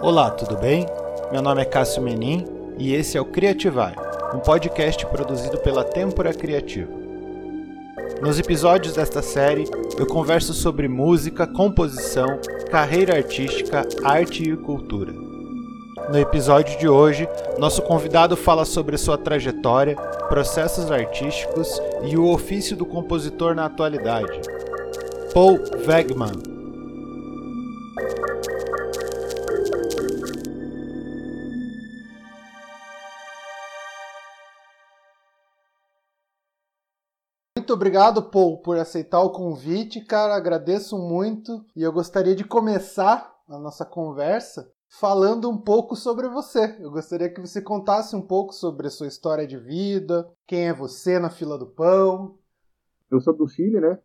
Olá, tudo bem? Meu nome é Cássio Menin e esse é o Criativar, um podcast produzido pela Tempora Criativa. Nos episódios desta série, eu converso sobre música, composição, carreira artística, arte e cultura. No episódio de hoje, nosso convidado fala sobre sua trajetória, processos artísticos e o ofício do compositor na atualidade. Paul Wegman Muito obrigado, Paul, por aceitar o convite, cara. Agradeço muito e eu gostaria de começar a nossa conversa falando um pouco sobre você. Eu gostaria que você contasse um pouco sobre a sua história de vida, quem é você na fila do pão. Eu sou do Chile, né?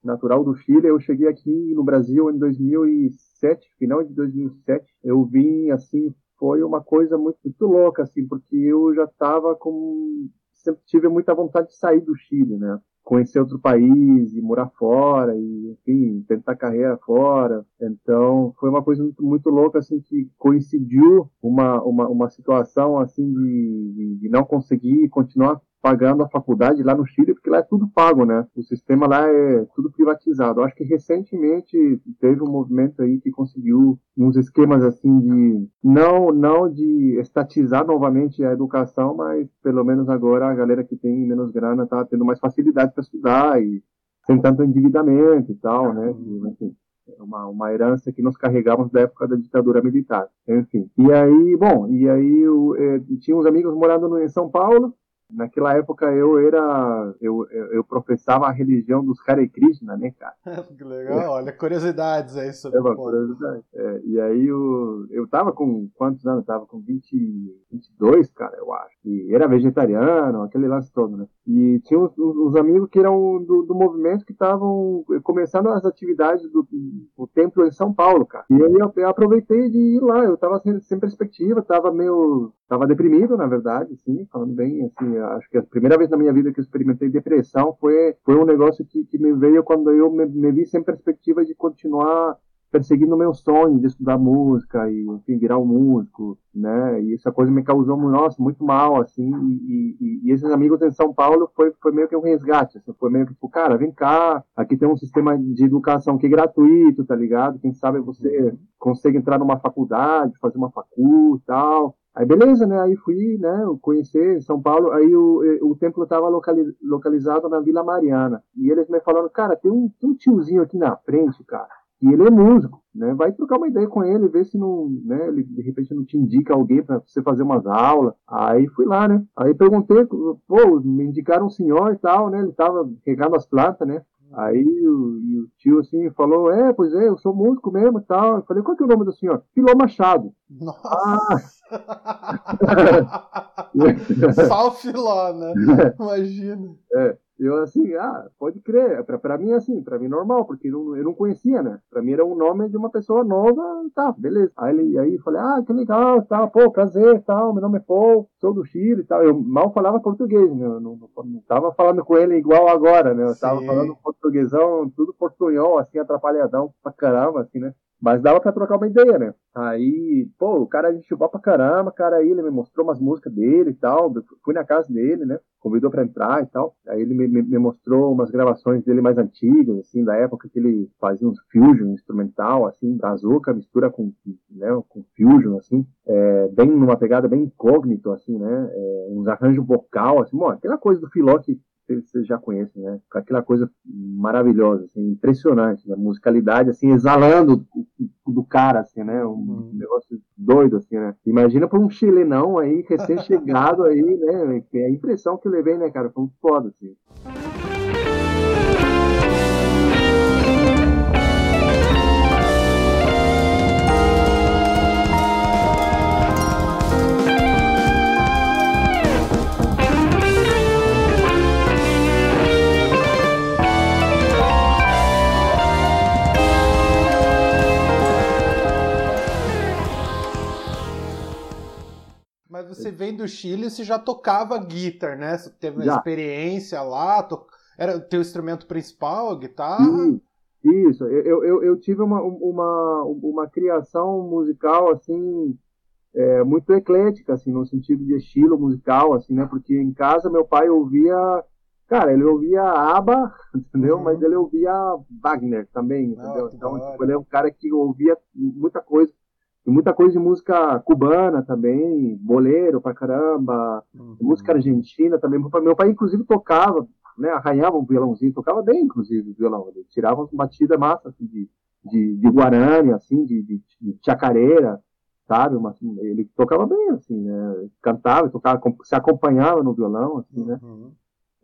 Natural do Chile. Eu cheguei aqui no Brasil em 2007, final de 2007. Eu vim assim, foi uma coisa muito, muito louca assim, porque eu já estava com sempre tive muita vontade de sair do Chile, né? Conhecer outro país e morar fora e enfim tentar carreira fora. Então foi uma coisa muito, muito louca assim que coincidiu uma uma, uma situação assim de, de não conseguir continuar pagando a faculdade lá no Chile, porque lá é tudo pago, né? O sistema lá é tudo privatizado. Eu acho que recentemente teve um movimento aí que conseguiu uns esquemas assim de não não de estatizar novamente a educação, mas pelo menos agora a galera que tem menos grana tá tendo mais facilidade para estudar e sem tanto endividamento e tal, né? E, enfim, é uma, uma herança que nós carregamos da época da ditadura militar, enfim. E aí, bom, e aí eu, eh, tinha uns amigos morando em São Paulo, Naquela época eu era. Eu, eu, professava a religião dos Hare Krishna, né, cara? que legal, é. olha, curiosidades aí sobre é uma curiosidade. É, e aí eu, eu tava com quantos anos? Eu tava com 20, 22, cara, eu acho. E era vegetariano, aquele lance todo, né? E tinha uns, uns amigos que eram do, do movimento que estavam começando as atividades do, do templo em São Paulo, cara. E aí eu, eu aproveitei de ir lá, eu tava sem, sem perspectiva, tava meio. tava deprimido, na verdade, sim, falando bem, assim, acho que a primeira vez na minha vida que eu experimentei depressão foi, foi um negócio que, que me veio quando eu me, me vi sem perspectiva de continuar perseguindo o meu sonho de estudar música e enfim virar um músico né? E essa coisa me causou nossa, muito mal assim e, e, e, esses amigos em São Paulo foi foi meio que um resgate assim, foi meio que tipo cara vem cá aqui tem um sistema de educação que é gratuito tá ligado? Quem sabe você consegue entrar numa faculdade fazer uma facul e tal Aí beleza, né? Aí fui, né? Conhecer São Paulo. Aí o, o templo estava localiz, localizado na Vila Mariana. E eles me falaram, cara, tem um, tem um tiozinho aqui na frente, cara. E ele é músico, né? Vai trocar uma ideia com ele, ver se não, né? Ele de repente não te indica alguém para você fazer umas aulas. Aí fui lá, né? Aí perguntei, pô, me indicaram um senhor e tal, né? Ele tava regando as plantas, né? Aí o, o, tio assim falou, é, pois é, eu sou músico mesmo e tal. Eu falei, qual que é o nome do senhor? Filó Machado. Nossa! Ah. Só o Filó, né? Imagina. É. Eu assim, ah, pode crer. Pra, pra mim, assim, pra mim normal, porque eu, eu não conhecia, né? Pra mim era um nome de uma pessoa nova, tá, beleza. Aí, ele, aí falei, ah, que legal, tá, pô, prazer, tal, meu nome é Paul, sou do Chile e tal. Eu mal falava português, né? Eu não, não, não tava falando com ele igual agora, né? Eu Sim. tava falando portuguesão, tudo portunhol, assim, atrapalhadão pra caramba, assim, né? Mas dava pra trocar uma ideia, né? Aí, pô, o cara a gente boa pra caramba, cara aí, ele me mostrou umas músicas dele e tal. Fui na casa dele, né? Convidou pra entrar e tal. Aí ele me, me, me mostrou umas gravações dele mais antigas, assim, da época que ele fazia uns fusion instrumental, assim, brazuca, mistura com, né, com fusion, assim, é, bem numa pegada bem incógnito, assim, né? É, uns arranjos vocal, assim, bom, aquela coisa do Filó que vocês já conhecem, né? Aquela coisa maravilhosa, assim, impressionante, né? Musicalidade, assim, exalando do cara, assim, né? Um uhum. negócio doido, assim, né? Imagina para um chilenão aí, recém-chegado aí, né? É a impressão que eu levei, né, cara? Foi muito foda, assim. Você vem do Chile, você já tocava guitar, né? Você teve uma já. experiência lá, to... era o teu instrumento principal, a guitarra? Isso, eu, eu, eu tive uma, uma, uma criação musical, assim, é, muito eclética, assim, no sentido de estilo musical, assim, né? Porque em casa meu pai ouvia, cara, ele ouvia ABBA, entendeu? Uhum. Mas ele ouvia Wagner também, ah, entendeu? então, tipo, ele é um cara que ouvia muita coisa, muita coisa de música cubana também, boleiro pra caramba, uhum. música argentina também. Meu pai, inclusive, tocava, né? Arranhava um violãozinho, tocava bem, inclusive, o violão. Ele tirava uma batida massa, assim, de, de, de guarani, assim, de, de, de chacareira sabe? Uma, assim, ele tocava bem, assim, né? Cantava, tocava, se acompanhava no violão, assim, né? Uhum.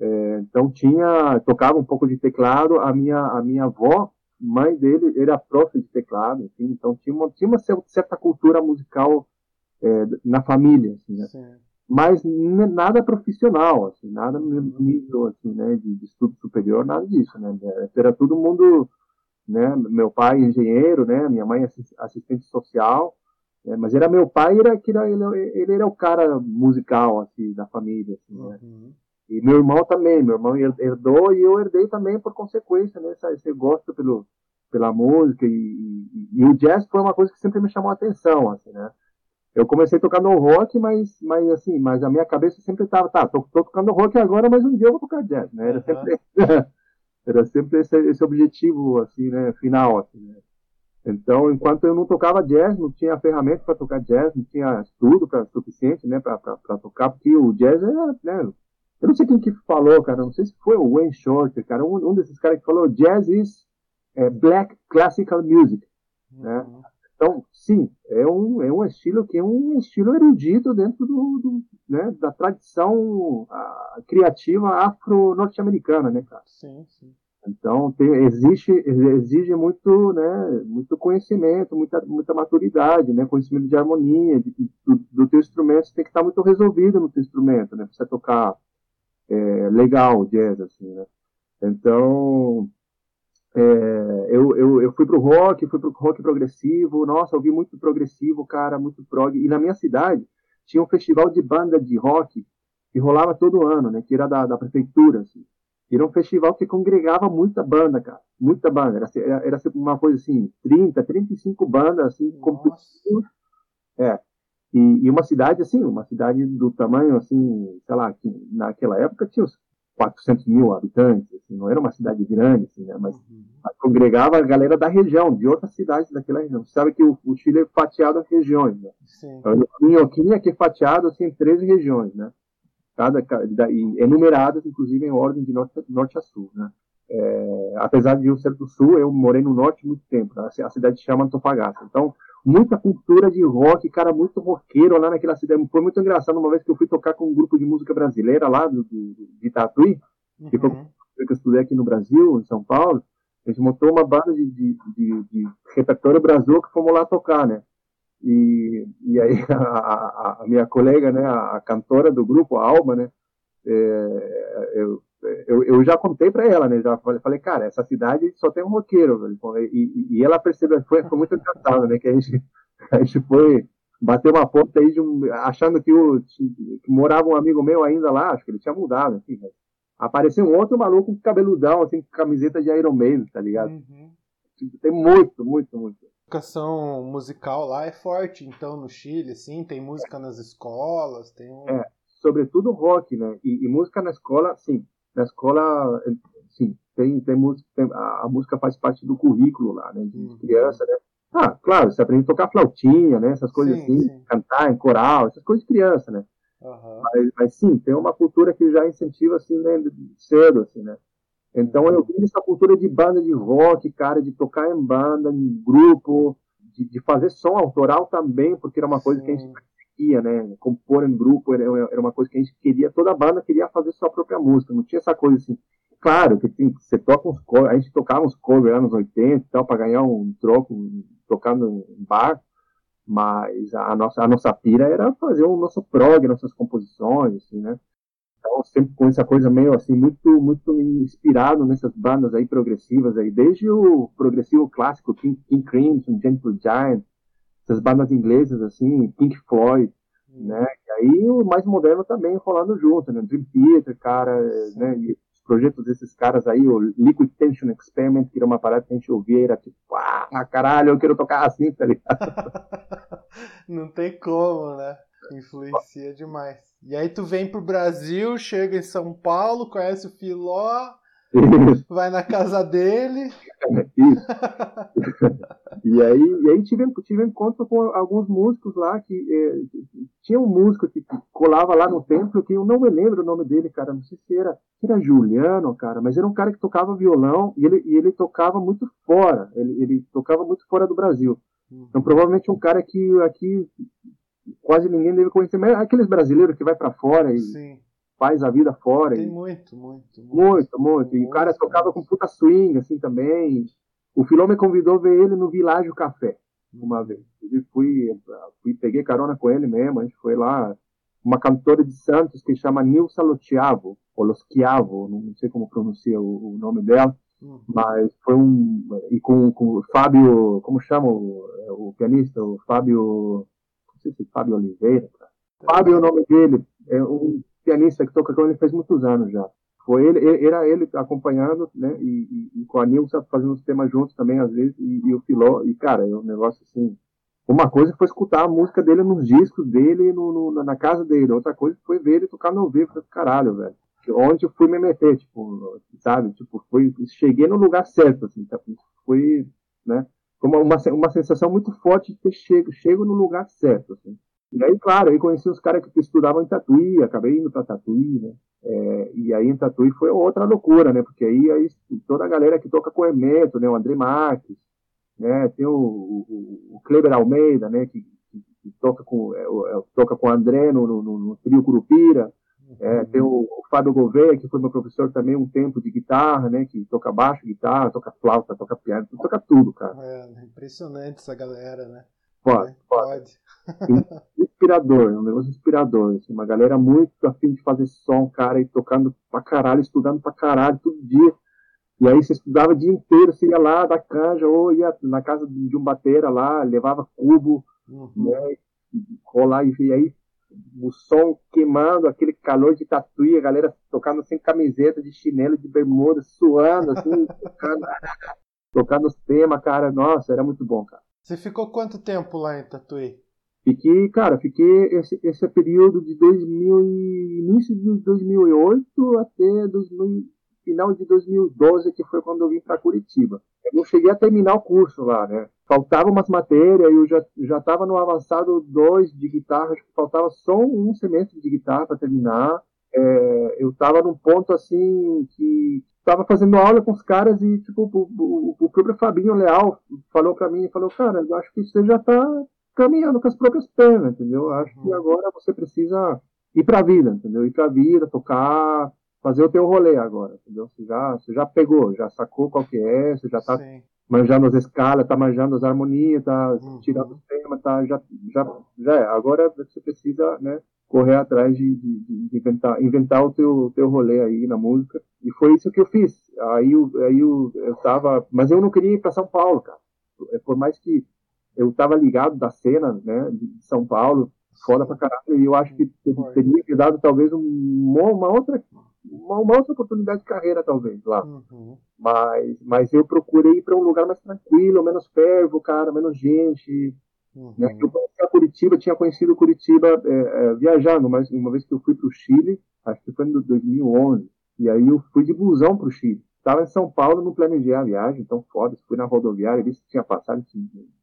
É, então tinha, tocava um pouco de teclado. A minha, a minha avó, mãe dele, era prof de teclado, assim, então tinha uma, tinha uma certa cultura musical é, na família, assim, né? Mas nada profissional, assim, nada uhum. nível, assim, né, de, de estudo superior, nada disso, né? Era todo mundo, né? Meu pai engenheiro, né? Minha mãe assistente social, é, mas era meu pai, era, era, ele, ele era o cara musical, assim, da família, assim, né? E meu irmão também, meu irmão herdou e eu herdei também por consequência, né? Esse, esse gosto pelo, pela música e, e, e, o jazz foi uma coisa que sempre me chamou a atenção, assim, né? Eu comecei a tocar no rock, mas, mas assim, mas a minha cabeça sempre estava, tá, tô, tô, tocando rock agora, mas um dia eu vou tocar jazz, né? Era uhum. sempre, era sempre esse, esse objetivo, assim, né? Final, assim, né? Então, enquanto eu não tocava jazz, não tinha ferramenta para tocar jazz, não tinha estudo pra, suficiente né, para tocar, porque o jazz é. Né, eu não sei quem que falou, cara, não sei se foi o Wayne Shorter, cara, um, um desses caras que falou: jazz is é, black classical music. Né? Uhum. Então, sim, é um, é um estilo que é um estilo erudito dentro do, do né, da tradição a, criativa afro-norte-americana, né, cara? Sim, sim. Então, tem, existe, exige muito, né, muito conhecimento, muita, muita maturidade, né, conhecimento de harmonia, de, do, do teu instrumento, você tem que estar muito resolvido no teu instrumento, né, para você tocar é, legal jazz, assim, né. Então, é, eu, eu, eu fui pro rock, fui pro rock progressivo, nossa, eu vi muito progressivo, cara, muito prog, e na minha cidade tinha um festival de banda de rock que rolava todo ano, né, que era da, da prefeitura, assim. Era um festival que congregava muita banda, cara. Muita banda. Era, era, era uma coisa assim, 30, 35 bandas, assim, competitivas. É. E, e, uma cidade, assim, uma cidade do tamanho, assim, sei lá, que naquela época tinha uns 400 mil habitantes, assim, não era uma cidade grande, assim, né, mas, uhum. mas, congregava a galera da região, de outras cidades daquela região. Você sabe que o, o Chile é fatiado em regiões, né? Sim. Então, tinha aqui fatiado, assim, em 13 regiões, né? cada, enumeradas, inclusive, em ordem de norte, norte a sul. Né? É, apesar de eu ser do sul, eu morei no norte muito tempo. Né? A cidade se chama Antofagasta. Então, muita cultura de rock, cara, muito roqueiro lá naquela cidade. Foi muito engraçado uma vez que eu fui tocar com um grupo de música brasileira lá do, do, de Tatuí, uhum. que, foi, que eu estudei aqui no Brasil, em São Paulo. A gente montou uma banda de, de, de, de repertório brasileiro que fomos lá tocar, né? E, e aí a, a, minha colega, né, a, cantora do grupo, a Alma, né, é, eu, eu, eu, já contei para ela, né, já falei, falei, cara, essa cidade só tem um roqueiro, e, e, ela percebeu, foi, foi muito engraçado, né, que a gente, a gente foi bater uma foto aí de um, achando que, o, que morava um amigo meu ainda lá, acho que ele tinha mudado, assim, mas apareceu um outro maluco com cabeludão, assim, com camiseta de Iron Maiden, tá ligado? Uhum. Tem muito, muito, muito educação musical lá é forte, então, no Chile, assim, tem música nas escolas, tem um... É, sobretudo rock, né? E, e, música na escola, sim. Na escola, sim, tem, tem música, tem, a, a, música faz parte do currículo lá, né? De uhum. criança, né? Ah, claro, você aprende a tocar flautinha, né? Essas coisas sim, assim, sim. cantar em coral, essas coisas de criança, né? Uhum. Mas, mas, sim, tem uma cultura que já incentiva, assim, né, cedo, assim, né? Então eu vi essa cultura de banda de rock, cara, de tocar em banda, em grupo, de, de fazer som autoral também, porque era uma coisa Sim. que a gente queria, né? Compor em grupo era, era uma coisa que a gente queria, toda banda queria fazer sua própria música, não tinha essa coisa assim. Claro que assim, você toca uns covers, a gente tocava uns covers anos 80 e tal, para ganhar um troco tocando em bar, mas a nossa, a nossa pira era fazer o nosso prog, nossas composições, assim, né? Então, sempre com essa coisa meio assim, muito, muito inspirado nessas bandas aí progressivas aí, desde o progressivo clássico, King, King Crimson, Gentle Giant, essas bandas inglesas assim, Pink Floyd, hum. né? E aí o mais moderno também rolando junto, né? Dream Theater, cara, Sim. né? E os projetos desses caras aí, o Liquid Tension Experiment, que era uma parada que a gente ouvia, era tipo, ah, caralho, eu quero tocar assim, tá ligado? Não tem como, né? Influencia demais. E aí tu vem pro Brasil, chega em São Paulo, conhece o Filó, vai na casa dele. Isso. e aí, e aí tive, tive encontro com alguns músicos lá que é, tinha um músico que, que, colava lá no templo que eu não me lembro o nome dele, cara. Não sei se era, se era Juliano, cara, mas era um cara que tocava violão e ele, e ele tocava muito fora. Ele, ele tocava muito fora do Brasil. Então provavelmente um cara que aqui quase ninguém deve conhecer, mas aqueles brasileiros que vai para fora e Sim. Faz a vida fora. Tem e... muito, muito, muito. Muito, muito. E o cara tocava com puta swing, assim, também. O Filó me convidou a ver ele no Világio Café, uma vez. Eu fui, fui, peguei carona com ele mesmo, a gente foi lá. Uma cantora de Santos que chama Nilsa Lotiavo, ou Loschiavo, não sei como pronuncia o, o nome dela. Uhum. Mas foi um. E com, com o Fábio. Como chama o, o pianista? O Fábio sei se Fábio Oliveira, cara. Fábio é o nome dele, é um pianista que toca com ele faz muitos anos já. Foi ele, era ele acompanhando, né, e, e, e com a Nilson fazendo os temas juntos também, às vezes, e, e o Filó, e cara, é um negócio assim, uma coisa foi escutar a música dele nos discos dele, no, no, na casa dele, outra coisa foi ver ele tocar no vivo, caralho, velho. Onde eu fui me meter, tipo, sabe, tipo, foi, cheguei no lugar certo, assim, tá? foi, né, uma, uma, uma sensação muito forte de ter chego, chego no lugar certo. Assim. E aí, claro, aí conheci os caras que estudavam em Tatuí, acabei indo para Tatuí, né? É, e aí em Tatuí foi outra loucura, né? Porque aí, aí toda a galera que toca com o Hermeto, né? O André Marques, né? Tem o, o, o Kleber Almeida, né? Que, que, que toca com é, é toca com o André no, no, no trio Curupira. É, tem o, o Fábio Gouveia, que foi meu professor também um tempo de guitarra, né? Que toca baixo, guitarra, toca flauta, toca piano, toca tudo, cara. É, impressionante essa galera, né? Pode, é, pode. Inspirador, é um negócio inspirador. Assim, uma galera muito afim de fazer som, cara, e tocando pra caralho, estudando pra caralho, todo dia. E aí você estudava o dia inteiro, você ia lá da canja, ou ia na casa de um batera lá, levava cubo, uhum. né? Rolar, e aí o som queimando, aquele calor de tatuí, a galera tocando sem camiseta, de chinelo, de bermuda, suando, assim, tocando, tocando os temas, cara. Nossa, era muito bom, cara. Você ficou quanto tempo lá em Tatuí? Fiquei, cara, fiquei esse, esse período de 2000 início de 2008 até 2000, final de 2012, que foi quando eu vim para Curitiba. Eu não cheguei a terminar o curso lá, né? Faltava umas matérias, eu já já estava no avançado 2 de guitarra, faltava só um semestre de guitarra para terminar. É, eu estava num ponto assim que estava fazendo aula com os caras e tipo o, o, o próprio Fabinho Leal falou para mim, falou, cara, eu acho que você já está caminhando com as próprias pernas, entendeu? Eu acho que uhum. agora você precisa ir para a vida, entendeu? Ir para a vida, tocar, fazer o teu rolê agora, entendeu? Você já, você já pegou, já sacou qual que é, você já tá Sim. manjando as escalas, tá manjando as harmonias, tá uhum. tirando os temas, tá, já, já, já é. Agora você precisa, né, correr atrás de, de, de, inventar, inventar o teu, teu rolê aí na música. E foi isso que eu fiz. Aí, aí eu, eu tava, mas eu não queria ir para São Paulo, cara. É, por mais que eu tava ligado da cena, né, de São Paulo, foda pra caralho, e eu acho que teria que dado talvez um, uma outra uma, uma, outra oportunidade de carreira, talvez, lá. Uhum. Mas, mas eu procurei ir para um lugar mais tranquilo, menos fervo, cara, menos gente. Uhum. Né? Eu conheci Curitiba, tinha conhecido Curitiba é, é, viajando, mas uma vez que eu fui para o Chile, acho que foi em 2011, e aí eu fui de busão para o Chile. Estava em São Paulo, não planejei a viagem, então foda fui na rodoviária, vi se tinha passado.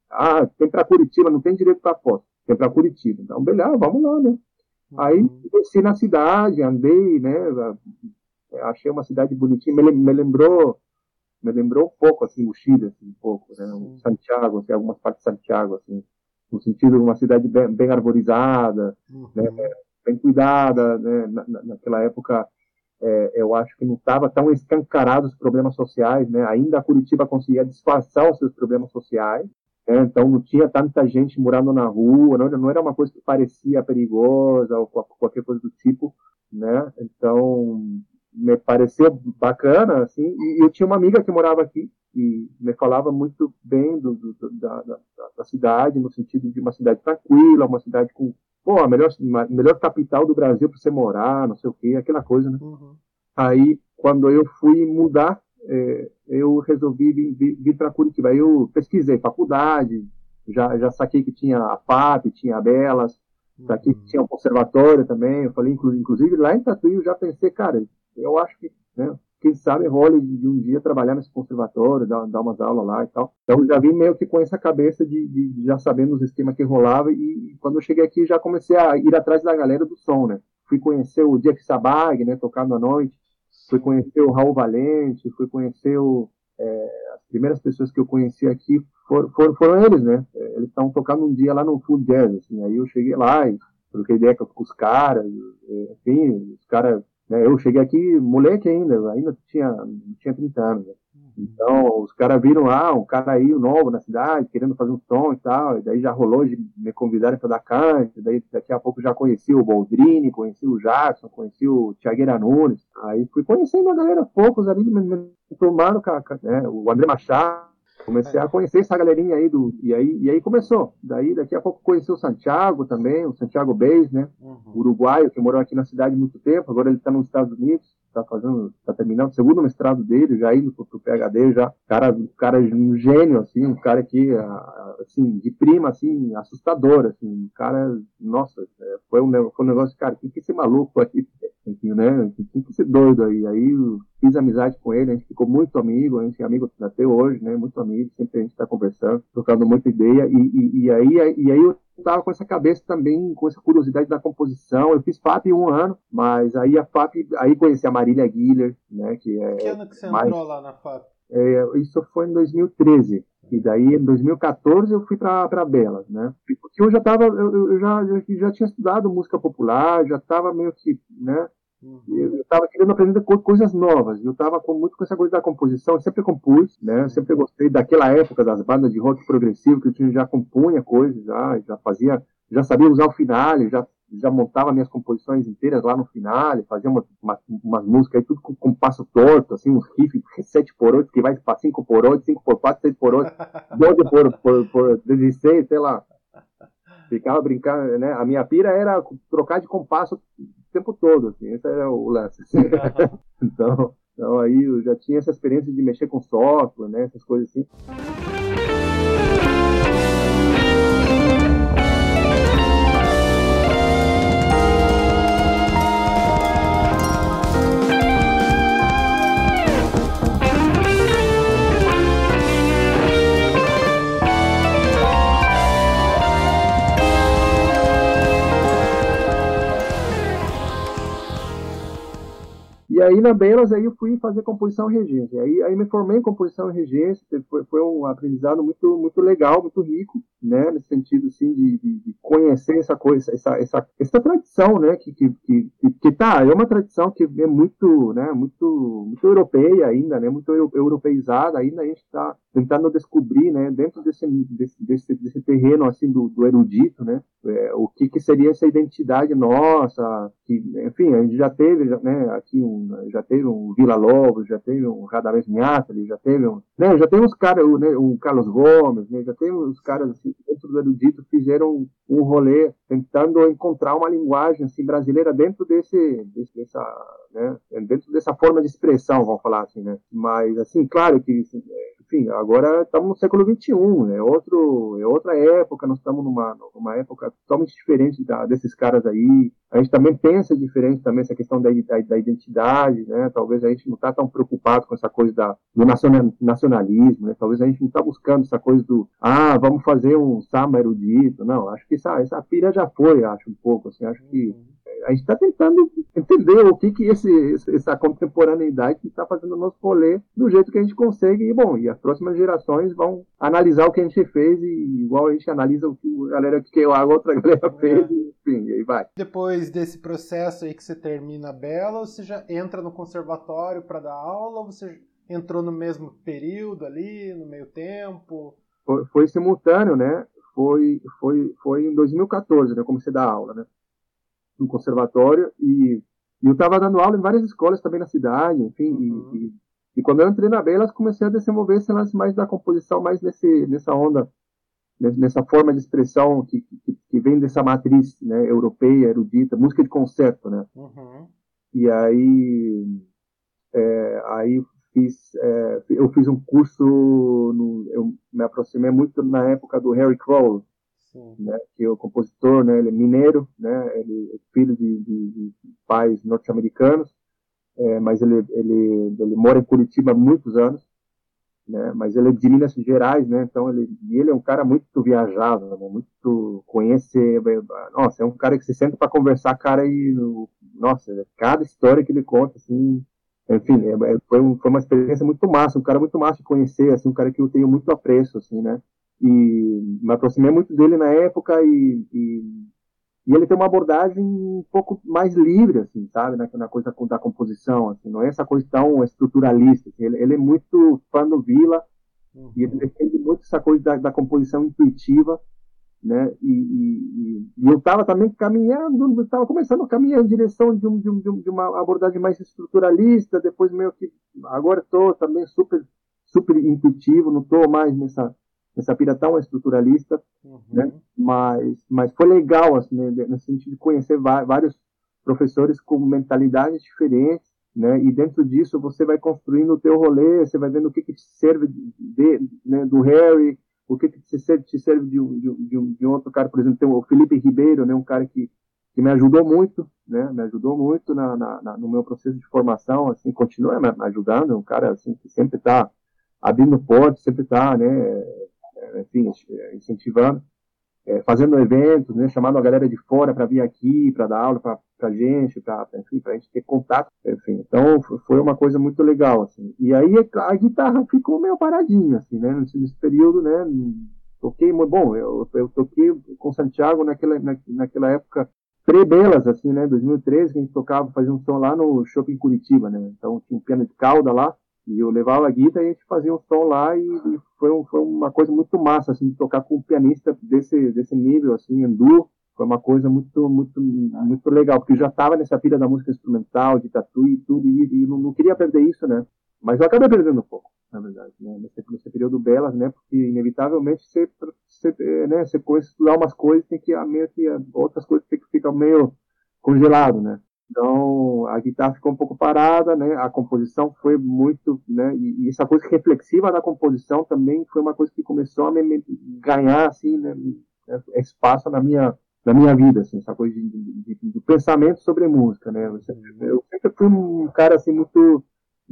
ah, tem para Curitiba, não tem direito para posse, tem para Curitiba. Então, beleza, vamos lá, né? Aí desci na cidade, andei, né? Achei uma cidade bonitinha, me, me lembrou me lembrou um pouco assim o Chile, assim, um pouco, né? Santiago, assim, algumas partes de Santiago, assim, no sentido de uma cidade bem, bem arborizada, uhum. né? bem cuidada, né? Na, naquela época é, eu acho que não estava tão escancarado os problemas sociais, né? Ainda a Curitiba conseguia disfarçar os seus problemas sociais, né? Então não tinha tanta gente morando na rua, não, não, era uma coisa que parecia perigosa ou qualquer coisa do tipo, né? Então me pareceu bacana, assim, e eu tinha uma amiga que morava aqui e me falava muito bem do, do, da, da, da, cidade, no sentido de uma cidade tranquila, uma cidade com, pô, a melhor, a melhor capital do Brasil para você morar, não sei o quê, aquela coisa, né? Uhum. Aí, quando eu fui mudar, é, eu resolvi vir, vir, vir para Curitiba. Aí eu pesquisei faculdade, já, já saquei que tinha a FAP, tinha a Belas, saquei que tinha um conservatório também. Eu falei, inclusive, lá em Tatuí eu já pensei, cara, eu acho que, né, quem sabe role de, um dia trabalhar nesse conservatório, dar, dar umas aulas lá e tal. Então já vim meio que com essa cabeça de, de, já sabendo os esquemas que rolava e, quando eu cheguei aqui já comecei a ir atrás da galera do som, né? Fui conhecer o Jeff Sabag, né, tocando à noite, fui conhecer o Raul Valente, fui conhecer o, é, as primeiras pessoas que eu conheci aqui foram, foram, foram eles, né? É, eles estavam tocando um dia lá no Full Jazz, assim, aí eu cheguei lá e troquei ideia com os caras, enfim, os caras? Eu cheguei aqui moleque ainda, ainda tinha, tinha 30 anos. Né? Uhum. Então, os caras viram, ah, um cara aí novo na cidade, querendo fazer um som e tal, e daí já rolou de me convidarem para dar cante, daí daqui a pouco já conheci o Boldrini, conheci o Jackson, conheci o Tiagueira Nunes, aí fui conhecendo a galera, poucos ali, me, me, me tomaram, né, o André Machado, Comecei a conhecer essa galerinha aí do. E aí, e aí começou. Daí, daqui a pouco conheci o Santiago também, o Santiago Beis, né? Uhum. Uruguaio, que morou aqui na cidade há muito tempo, agora ele está nos Estados Unidos, está fazendo, está terminando o segundo mestrado dele, já indo pro, pro PHD, já. Cara, cara um gênio, assim, um cara que, assim, de prima, assim, assustador, assim, um cara, nossa, é, foi um, foi um negócio, cara, que que esse maluco aí? Enfim, né? Tinha que ser doido aí. Aí fiz amizade com ele, a gente ficou muito amigo, a gente é amigo até hoje, né? Muito amigo, sempre a gente está conversando, trocando muita ideia. E, e, e, aí, e aí eu estava com essa cabeça também, com essa curiosidade da composição. Eu fiz FAP um ano, mas aí a FAP, aí conheci a Marília Guiller, né? Que, é que ano que você mais, entrou lá na FAP? É, isso foi em 2013. E daí, em 2014, eu fui para Belas, né? Porque eu já tava, eu, eu já, eu já tinha estudado música popular, já estava meio que, né? Eu estava querendo aprender coisas novas. Eu estava muito com essa coisa da composição. Eu sempre compus, né? Eu sempre gostei daquela época das bandas de rock progressivo que eu tinha, já compunha coisas, já, já fazia, já sabia usar o finale, já já montava minhas composições inteiras lá no final, fazia umas, umas, umas músicas aí, tudo com, com passo torto, assim, uns riffs 7 por 8 que vai para 5 por 8, 5 por 4, 6 por 8, 12 por, por, por 16, sei lá. Ficava brincando, né? A minha pira era trocar de compasso o tempo todo, assim, esse era o lance. Assim. então, então aí eu já tinha essa experiência de mexer com software, né? Essas coisas assim. E aí na Belas aí eu fui fazer composição e regência. Aí, aí me formei em composição e regência, foi, foi um aprendizado muito muito legal, muito rico, né, nesse sentido assim de, de, conhecer essa coisa, essa, essa, essa tradição, né, que, que, que, que, tá, é uma tradição que é muito, né, muito, muito europeia ainda, né, muito europeizada, ainda a gente está tentando descobrir, né, dentro desse, desse, desse, desse terreno assim do, do erudito, né, é, o que, que seria essa identidade nossa, que, enfim, a gente já teve, né, aqui um já teve um Vila Lobos, já teve um Radamés Miatali, já teve um, né, já tem uns caras, né, o Carlos Gomes, né, já tem uns caras assim, dentro do erudito fizeram um rolê tentando encontrar uma linguagem assim brasileira dentro desse, desse dessa, né, dentro dessa forma de expressão, vamos falar assim, né? Mas assim, claro que enfim, agora estamos no século XXI, é outro, é outra época, nós estamos numa, numa época totalmente diferente da, desses caras aí. A gente também pensa diferente também essa questão da, da, da identidade, né? Talvez a gente não está tão preocupado com essa coisa da, do nacionalismo, né? Talvez a gente não está buscando essa coisa do, ah, vamos fazer um samba erudito. Não, acho que essa, essa pira já foi, acho um pouco, assim, acho que uhum a gente está tentando entender o que que esse, essa contemporaneidade está fazendo o nosso rolê do jeito que a gente consegue. E bom e as próximas gerações vão analisar o que a gente fez e igual a gente analisa o que a galera que a outra galera é. fez é. enfim e aí vai. Depois desse processo aí que você termina a Bela você já entra no conservatório para dar aula ou você entrou no mesmo período ali no meio tempo? Foi, foi simultâneo né? Foi foi foi em 2014 né? Eu comecei a dar aula né no conservatório e, e eu estava dando aula em várias escolas também na cidade, enfim, uhum. e, e, quando eu entrei na Belas comecei a desenvolver lance mais da composição, mais nesse, nessa onda, nessa forma de expressão que, que, que vem dessa matriz né, europeia, erudita, música de concerto, né? Uhum. E aí, é, aí fiz, é, eu fiz um curso, no, eu me aproximei muito na época do Harry Crowell, né, que é o compositor, né, ele é mineiro, né, ele é filho de, de, de pais norte-americanos, é, mas ele, ele, ele mora em Curitiba há muitos anos, né, mas ele é de Minas Gerais, né, então ele, ele é um cara muito viajado, né, muito conhecer, nossa, é um cara que se senta para conversar, cara, e, nossa, cada história que ele conta, assim, enfim, é, é, foi, um, foi uma experiência muito massa, um cara muito massa de conhecer, assim, um cara que eu tenho muito apreço, assim, né, e me aproximei muito dele na época e, e, e, ele tem uma abordagem um pouco mais livre, assim, sabe, na, na coisa da composição, assim, não é essa coisa tão estruturalista, assim, ele, ele, é muito fã do Vila uhum. e ele defende muito essa coisa da, da composição intuitiva, né, e, e, e eu estava também caminhando, estava começando a caminhar em direção de, um, de, um, de, uma abordagem mais estruturalista, depois meio que, agora estou também super, super intuitivo, não estou mais nessa essa pira tão estruturalista, uhum. né? Mas, mas foi legal, assim, né? no sentido de conhecer vários professores com mentalidades diferentes, né? E dentro disso você vai construindo o teu rolê, você vai vendo o que que te serve de, né, do Harry, o que que te serve, te serve de, um, de, um, de um outro cara, por exemplo, tem o Felipe Ribeiro, né? Um cara que que me ajudou muito, né? Me ajudou muito na, na, na no meu processo de formação, assim, continua me ajudando, um cara assim que sempre está abrindo portas, sempre está, né? Enfim, é, incentivando, é, fazendo eventos, né, chamando a galera de fora para vir aqui, para dar aula para gente, para a gente ter contato, enfim. Então foi uma coisa muito legal, assim. E aí a guitarra ficou meio paradinha, assim, né, nesse período, né, toquei, bom, eu, eu toquei com Santiago naquela, na, naquela época pré-belas, assim, né, 2013, que a gente tocava, fazia um som lá no Shopping Curitiba, né, então tinha um piano de cauda lá, e eu levava a guitarra e a gente fazia um som lá e, e foi, um, foi, uma coisa muito massa, assim, tocar com um pianista desse, desse nível, assim, Endu. Foi uma coisa muito, muito, muito legal, porque eu já estava nessa pilha da música instrumental, de tatu e tudo, e, e não, não, queria perder isso, né? Mas eu acabei perdendo um pouco, na verdade, né? nesse, nesse período belas, né? Porque, inevitavelmente, você, você, né? você coisa, estudar umas coisas, tem que, meio que, outras coisas tem que ficar meio congelado, né? Então, a guitarra ficou um pouco parada, né? A composição foi muito, né? E, e essa coisa reflexiva da composição também foi uma coisa que começou a me, ganhar, assim, né? Espaço na minha, na minha vida, assim, essa coisa de, de, de, de pensamento sobre música, né? Eu sempre, eu sempre, fui um cara, assim, muito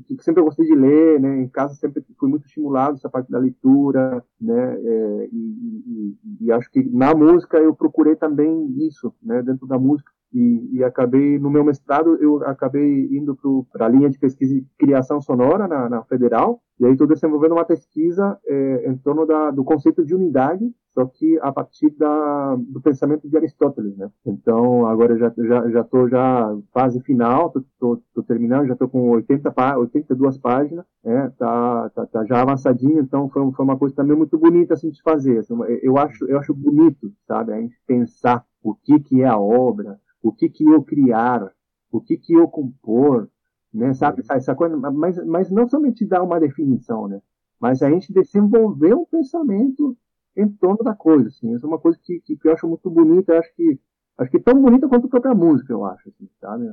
que sempre gostei de ler, né? Em casa sempre fui muito estimulado essa parte da leitura, né? É, e, e, e, acho que na música eu procurei também isso, né? Dentro da música e, e, acabei, no meu mestrado, eu acabei indo para a linha de pesquisa e criação sonora na, na Federal, e aí estou desenvolvendo uma pesquisa é, em torno da, do conceito de unidade, só que a partir da, do pensamento de Aristóteles, né? Então, agora já já já estou já fase final, estou terminando, já estou com 80 82 páginas, né? Tá, tá, tá, já avançadinho, então foi, foi uma coisa também muito bonita assim de fazer. Assim, eu acho eu acho bonito, sabe, a gente pensar o que que é a obra, o que que eu criar, o que que eu compor, né? Sabe uhum. essa coisa, mas mas não somente dar uma definição, né? Mas a gente desenvolver um pensamento em torno da coisa, assim. Essa é uma coisa que, que, que eu acho muito bonita, eu acho que acho que tão bonita quanto a própria música, eu acho, assim, sabe?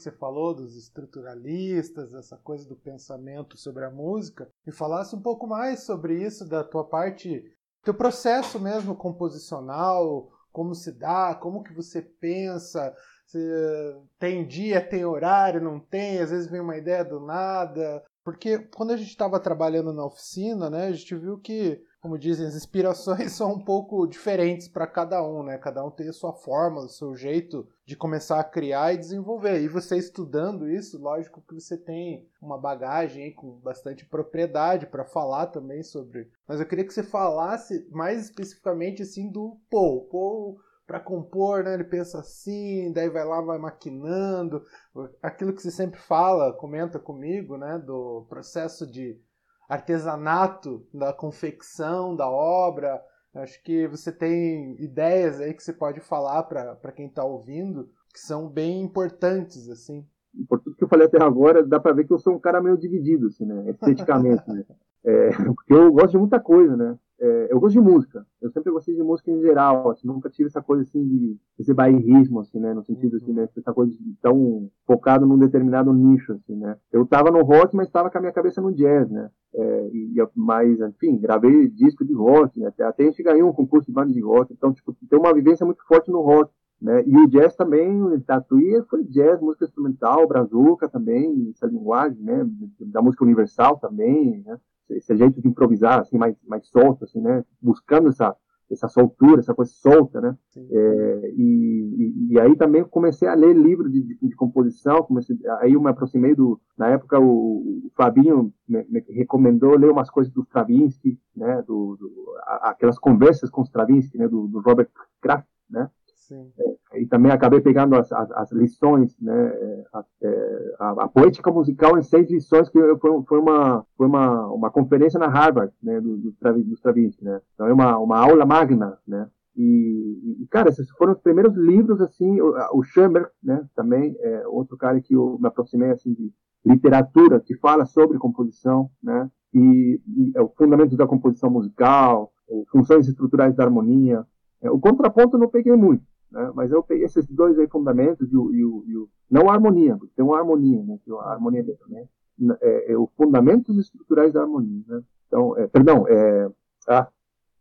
Que você falou dos estruturalistas, essa coisa do pensamento sobre a música, me falasse um pouco mais sobre isso, da tua parte, teu processo mesmo composicional, como se dá, como que você pensa, tem dia, tem horário, não tem, às vezes vem uma ideia do nada. Porque quando a gente estava trabalhando na oficina, né, a gente viu que como dizem, as inspirações são um pouco diferentes para cada um, né? Cada um tem a sua forma, o seu jeito de começar a criar e desenvolver. E você estudando isso, lógico que você tem uma bagagem aí, com bastante propriedade para falar também sobre. Mas eu queria que você falasse mais especificamente assim do Paul. Paul para compor, né? Ele pensa assim, daí vai lá, vai maquinando. Aquilo que você sempre fala, comenta comigo, né? Do processo de artesanato da confecção da obra. Acho que você tem ideias aí que você pode falar para quem está ouvindo que são bem importantes, assim. Por tudo que eu falei até agora, dá para ver que eu sou um cara meio dividido, assim, né? Esteticamente, né? É, porque eu gosto de muita coisa, né? É, eu gosto de música. Eu sempre gostei de música em geral, assim, nunca tive essa coisa assim de esse bairrismo, assim, né? No sentido assim, né? Essa coisa de tão focado num determinado nicho, assim, né? Eu tava no rock, mas estava com a minha cabeça no jazz, né? É, e, mas, enfim, gravei disco de rock, até, até a gente ganhou um concurso de banda de rock, então, tipo, tem uma vivência muito forte no rock. Né? E o jazz também, o Tatuí foi jazz, música instrumental, brazuca também, essa linguagem, né? Da música universal também, né? Esse jeito de improvisar assim mais mais solto assim né buscando essa essa soltura essa coisa solta né é, e, e, e, aí também comecei a ler livros de, de, de, composição comecei aí eu me aproximei do na época o, o Fabinho me, me, recomendou ler umas coisas do Stravinsky né do, do aquelas conversas com Stravinsky né do, do Robert Kraft né é, e também acabei pegando as, as, as lições, né, é, a, é, a, a, poética musical em seis lições, que foi, foi, uma, foi uma, uma conferência na Harvard, né, do, do, do Stravinsky, né. Então é uma, uma aula magna, né. E, e, cara, esses foram os primeiros livros, assim, o, o Schoenberg, né, também, é outro cara que eu me aproximei, assim, de literatura que fala sobre composição, né, e, e é o fundamento da composição musical, funções estruturais da harmonia. É, o contraponto eu não peguei muito, né? Mas eu peguei esses dois aí fundamentos e o, e o, e o não a harmonia, porque tem uma harmonia, né? Que a harmonia dentro, né? É, é os fundamentos estruturais da harmonia, né? Então, é, perdão, é, ah,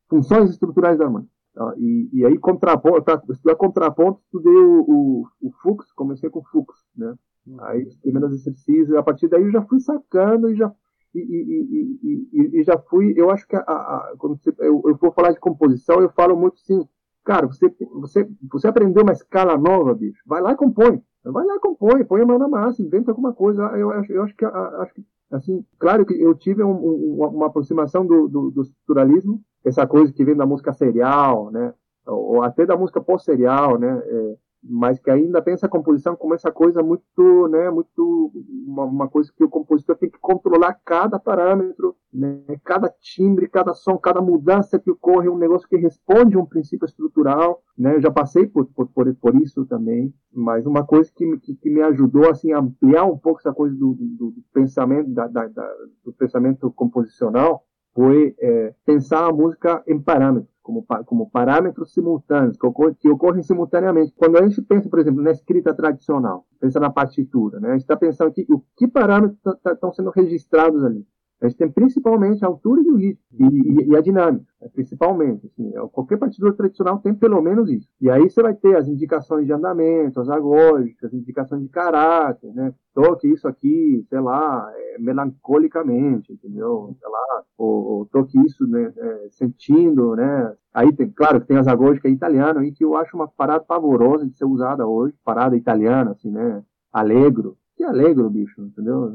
funções estruturais da harmonia. Ah, e, e aí contraponto, tá, estudar contraponto, estudei o, o, o Fux, comecei com o Fux, né? Uhum. Aí os primeiros exercícios, a partir daí eu já fui sacando e já e, e, e, e, já fui, eu acho que a, a, quando você, eu, eu for falar de composição, eu falo muito sim, Cara, você, você, você aprendeu uma escala nova, bicho. Vai lá e compõe. Vai lá e compõe, põe a mão na massa, inventa alguma coisa. Eu, eu, eu acho, que, acho que, assim, claro que eu tive um, um, uma aproximação do, do, do, estruturalismo, essa coisa que vem da música serial, né? Ou até da música pós-serial, né? É, mas que ainda pensa a composição como essa coisa muito, né, muito uma, uma, coisa que o compositor tem que controlar cada parâmetro, né, cada timbre, cada som, cada mudança que ocorre, um negócio que responde a um princípio estrutural, né, eu já passei por, por, por, por isso também, mas uma coisa que, que, que, me ajudou assim a ampliar um pouco essa coisa do, do, do pensamento da, da, da, do pensamento composicional foi é, pensar a música em parâmetros como, como parâmetros simultâneos, que, ocorre, que, ocorrem simultaneamente. Quando a gente pensa, por exemplo, na escrita tradicional, pensa na partitura, né? a gente está pensando o que parâmetros estão sendo registrados ali. A gente tem principalmente a altura e o ritmo e, e, e a dinâmica, né? principalmente. Assim, é, qualquer partitura tradicional tem pelo menos isso. E aí você vai ter as indicações de andamento, as agógicas, as indicações de caráter, né? Toque isso aqui, sei lá, é, melancolicamente, entendeu? Sei lá, ou, ou toque isso né, é, sentindo, né? Aí tem, claro que tem as agógicas italianas aí que eu acho uma parada pavorosa de ser usada hoje, parada italiana, assim, né? Alegro, que alegre, bicho, entendeu?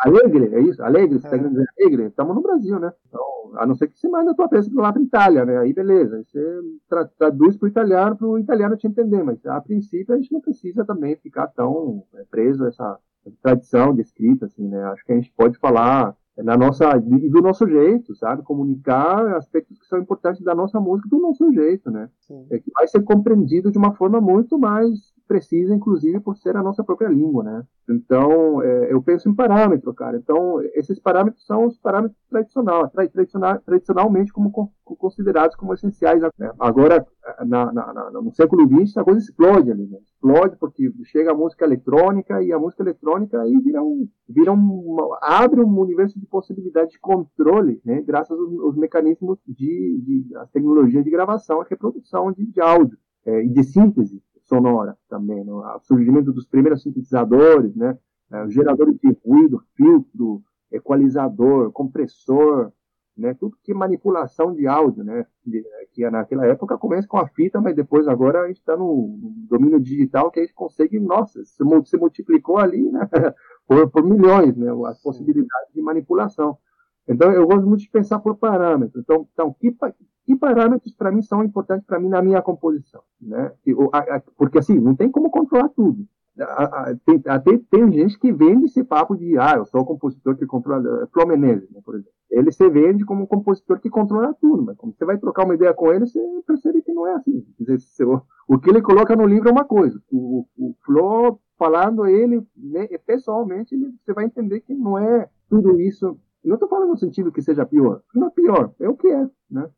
alegre, é isso? Alegre, você tá é. querendo dizer alegre? Estamos no Brasil, né? Então, a não ser que você manda a tua peça lá para Itália, né? Aí beleza, aí você tra traduz para o italiano, para o italiano te entender, mas a princípio a gente não precisa também ficar tão é, preso a essa tradição de escrita, assim, né? Acho que a gente pode falar na nossa do nosso jeito, sabe? Comunicar aspectos que são importantes da nossa música do nosso jeito, né? É que vai ser compreendido de uma forma muito mais precisa, inclusive, por ser a nossa própria língua, né? Então, é, eu penso em parâmetro, cara. Então, esses parâmetros são os parâmetros tradicionais, tradicional, tradicionalmente como considerados como essenciais. Né? Agora, na, na, na, no século XX, a coisa explode ali, né? Explode porque chega a música eletrônica e a música eletrônica aí vira um, vira um, abre um universo de possibilidade de controle, né? Graças aos, aos mecanismos de, de, as tecnologias de gravação e reprodução de, de áudio é, e de síntese sonora também, né? o surgimento dos primeiros sintetizadores, né? É, geradores de ruído, filtro, equalizador, compressor, né? Tudo que manipulação de áudio, né? Que naquela época começa com a fita, mas depois agora a gente está no domínio digital que a gente consegue, nossa, se, se multiplicou ali, né? por, por milhões, né? As possibilidades de manipulação. Então eu gosto muito de pensar por parâmetros. Então, então que, que parâmetros para mim são importantes para mim na minha composição, né? Porque assim, não tem como controlar tudo. Tem, até tem gente que vende esse papo de, ah, eu sou o compositor que controla, Flor Menezes, né, por exemplo. Ele se vende como um compositor que controla tudo, mas quando você vai trocar uma ideia com ele, você percebe que não é assim. Dizer, o que ele coloca no livro é uma coisa, o, o Flo falando ele né, pessoalmente, você vai entender que não é tudo isso. Não estou falando no sentido que seja pior, não é pior, é o que é, né?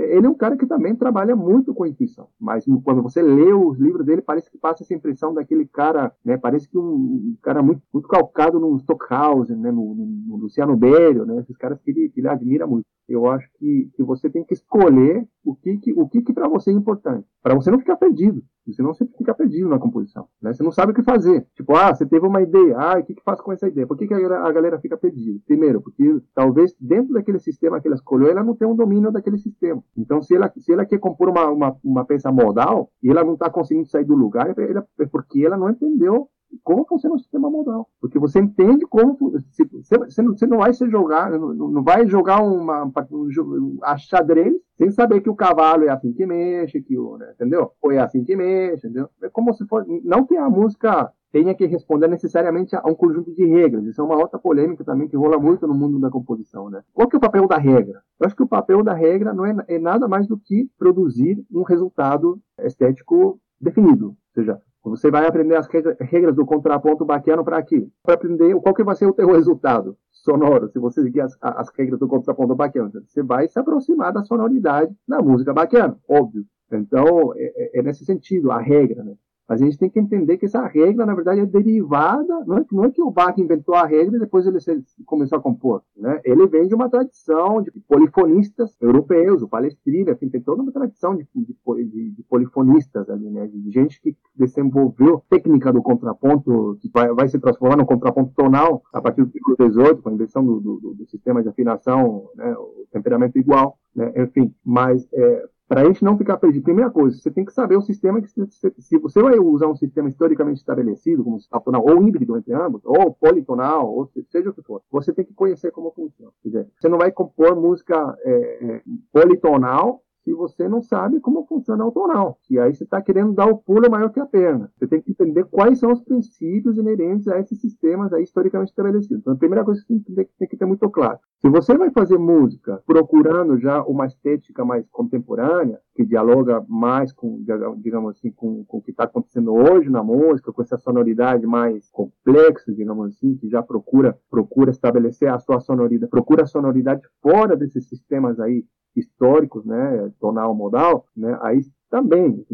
Ele é um cara que também trabalha muito com intuição, mas quando você lê os livros dele, parece que passa essa impressão daquele cara, né, parece que um, cara muito, muito calcado no Stockhausen, né, no, no, Luciano Berio, né, esses caras que ele, que ele admira muito. Eu acho que, que você tem que escolher o que, que, o que, que para você é importante, para você não ficar perdido. Você fica perdido na composição. Né? Você não sabe o que fazer. Tipo, ah, você teve uma ideia. Ah, o que, que faz com essa ideia? Por que, que a, a galera fica perdida? Primeiro, porque talvez dentro daquele sistema que ela escolheu, ela não tem um domínio daquele sistema. Então, se ela, se ela quer compor uma, uma, uma peça modal e ela não está conseguindo sair do lugar, é, é porque ela não entendeu como funciona o sistema modal. Porque você entende como. Você, não, você não vai se jogar, não, não vai jogar uma, um, a xadrez sem saber que o cavalo é assim que mexe, que o, né, entendeu? Ou é assim que mexe, entendeu? É como se for. Não que a música tenha que responder necessariamente a um conjunto de regras. Isso é uma outra polêmica também que rola muito no mundo da composição, né? Qual que é o papel da regra? Eu acho que o papel da regra não é, é nada mais do que produzir um resultado estético definido. Ou seja, você vai aprender as regras do contraponto baquiano para aqui. Para aprender qual que vai ser o teu resultado sonoro, se você seguir as, as regras do contraponto baquiano. Você vai se aproximar da sonoridade da música baquiana, óbvio. Então, é, é, é nesse sentido, a regra, né? Mas a gente tem que entender que essa regra, na verdade, é derivada, não é, não é que o Bach inventou a regra e depois ele começou a compor. Né? Ele vem de uma tradição de polifonistas europeus, o Palestrina, enfim, tem toda uma tradição de, de, de, de polifonistas ali, né? de gente que desenvolveu técnica do contraponto, que vai, vai se transformar no contraponto tonal a partir do século XVIII, com a invenção do, do, do, sistema de afinação, né? o temperamento igual, né? enfim, mas é, para a gente não ficar perdido, primeira coisa, você tem que saber o sistema que se você vai usar um sistema historicamente estabelecido, como tonal, ou híbrido entre ambos, ou politonal, ou seja o que for, você tem que conhecer como funciona. Quer dizer, você não vai compor música é, é, politonal se você não sabe como funciona o tonal. E aí você está querendo dar o pulo maior que a perna. Você tem que entender quais são os princípios inerentes a esses sistemas aí historicamente estabelecidos. Então, a primeira coisa que você tem que ter muito claro. Se você vai fazer música procurando já uma estética mais contemporânea, que dialoga mais com, digamos assim, com, com o que está acontecendo hoje na música, com essa sonoridade mais complexa, digamos assim, que já procura procura estabelecer a sua sonoridade, procura a sonoridade fora desses sistemas aí históricos, né, tonal, modal, né, aí também,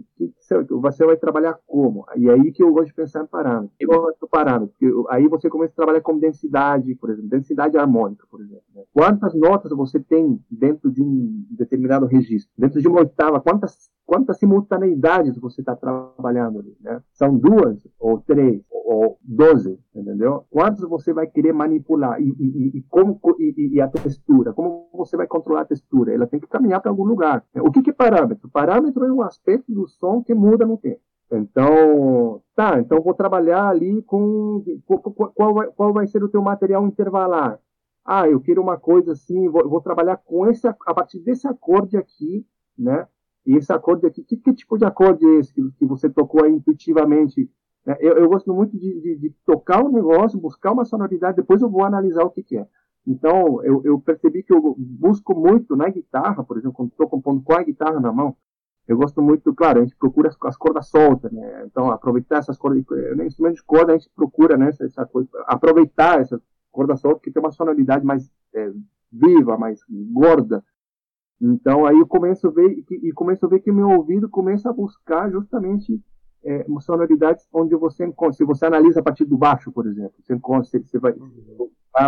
você vai trabalhar como? E aí que eu gosto de pensar em parâmetro. Eu gosto de parâmetro, porque aí você começa a trabalhar com densidade, por exemplo, densidade harmônica, por exemplo. Né? Quantas notas você tem dentro de um determinado registro? Dentro de uma oitava, quantas quantas simultaneidades você está trabalhando ali, né? São duas, ou três, ou doze, entendeu? Quantos você vai querer manipular e, e, e como e, e, a textura, como você vai controlar a textura? Ela tem que caminhar para algum lugar. O que, que é parâmetro? Parâmetro é um aspecto do som que muda no tempo. Então, tá, então vou trabalhar ali com qual, vai, qual vai ser o teu material intervalar? Ah, eu quero uma coisa assim, vou, vou trabalhar com esse a partir desse acorde aqui, né? E esse acorde aqui, que, que tipo de acorde é esse que, que você tocou aí intuitivamente? É, eu, eu, gosto muito de, de, de, tocar um negócio, buscar uma sonoridade, depois eu vou analisar o que, que é. Então, eu, eu, percebi que eu busco muito na guitarra, por exemplo, quando estou compondo com a guitarra na mão, eu gosto muito, claro, a gente procura as, as cordas soltas, né? Então, aproveitar essas cordas, no instrumento de corda a gente procura, né, essa, coisa, aproveitar essas cordas soltas que tem uma sonoridade mais é, viva, mais gorda, então aí eu começo a ver e começo a ver que o meu ouvido começa a buscar justamente é, sonoridades onde você se você analisa a partir do baixo, por exemplo, você, você vai,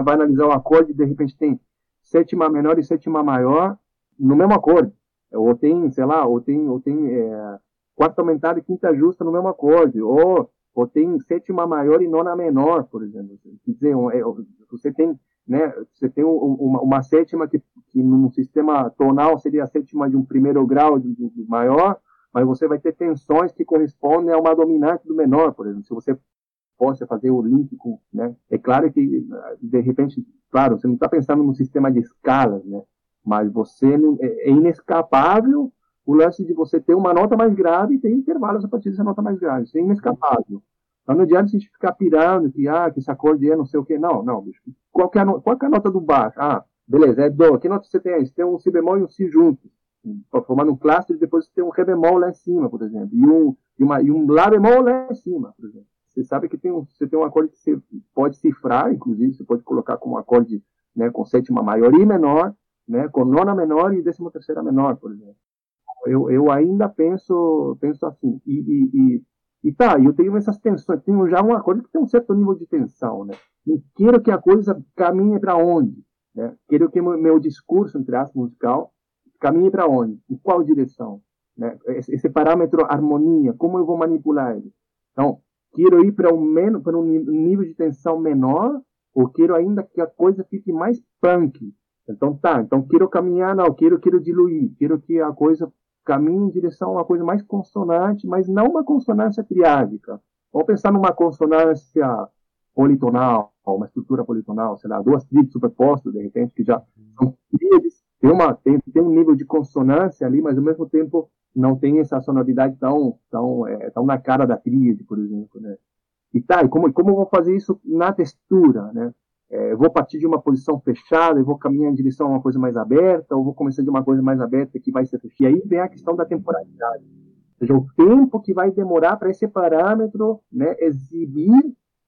vai analisar um acorde e de repente tem sétima menor e sétima maior no mesmo acorde, ou tem sei lá, ou tem ou tem é, quarta aumentada e quinta justa no mesmo acorde, ou ou tem sétima maior e nona menor, por exemplo. Quer dizer, é, você tem né? Você tem uma, uma sétima que, que no sistema tonal seria a sétima de um primeiro grau de, de maior, mas você vai ter tensões que correspondem a uma dominante do menor, por exemplo. Se você possa fazer o link com, né? É claro que de repente, claro, você não está pensando num sistema de escalas, né? Mas você é, é inescapável o lance de você ter uma nota mais grave e ter intervalos a partir dessa nota mais grave. Isso é inescapável. Então não adianta a gente ficar pirando que, ah, que esse acorde é não sei o quê. Não, não, bicho. Qual, é a, qual é a nota do baixo? Ah, beleza, é Dó. Que nota você tem aí? Você tem um Si bemol e um Si juntos. Formando um cluster e depois você tem um Ré bemol lá em cima, por exemplo. E um, e uma, e um Lá bemol lá em cima, por exemplo. Você sabe que tem um, você tem um acorde que você pode cifrar, inclusive, você pode colocar como acorde né, com sétima maior e menor, né, com nona menor e décima terceira menor, por exemplo eu, eu ainda penso, penso assim. E, e, e, e tá, eu tenho essas tensões, tenho já uma coisa que tem um certo nível de tensão, né? E quero que a coisa caminhe para onde? Né? Quero que meu, discurso, entre aspas, musical, caminhe para onde? Em qual direção? Né? Esse, esse, parâmetro harmonia, como eu vou manipular ele? Então, quero ir para um, menos, para um nível de tensão menor ou quero ainda que a coisa fique mais punk? Então, tá, então quero caminhar, não, quero, quero diluir, quero que a coisa caminha em direção a uma coisa mais consonante, mas não uma consonância triádica. Vamos pensar numa consonância politonal, uma estrutura politonal, sei lá, duas tríades superpostas, de repente, que já são tríades, tem, uma, tem, tem um nível de consonância ali, mas ao mesmo tempo não tem essa sonoridade tão, tão, é, tão na cara da tríade, por exemplo, né? E tá, e como, como eu vou fazer isso na textura, né? É, vou partir de uma posição fechada e vou caminhar em direção a uma coisa mais aberta, ou vou começar de uma coisa mais aberta que vai ser fechada. E aí vem a questão da temporalidade. Ou seja, o tempo que vai demorar para esse parâmetro né, exibir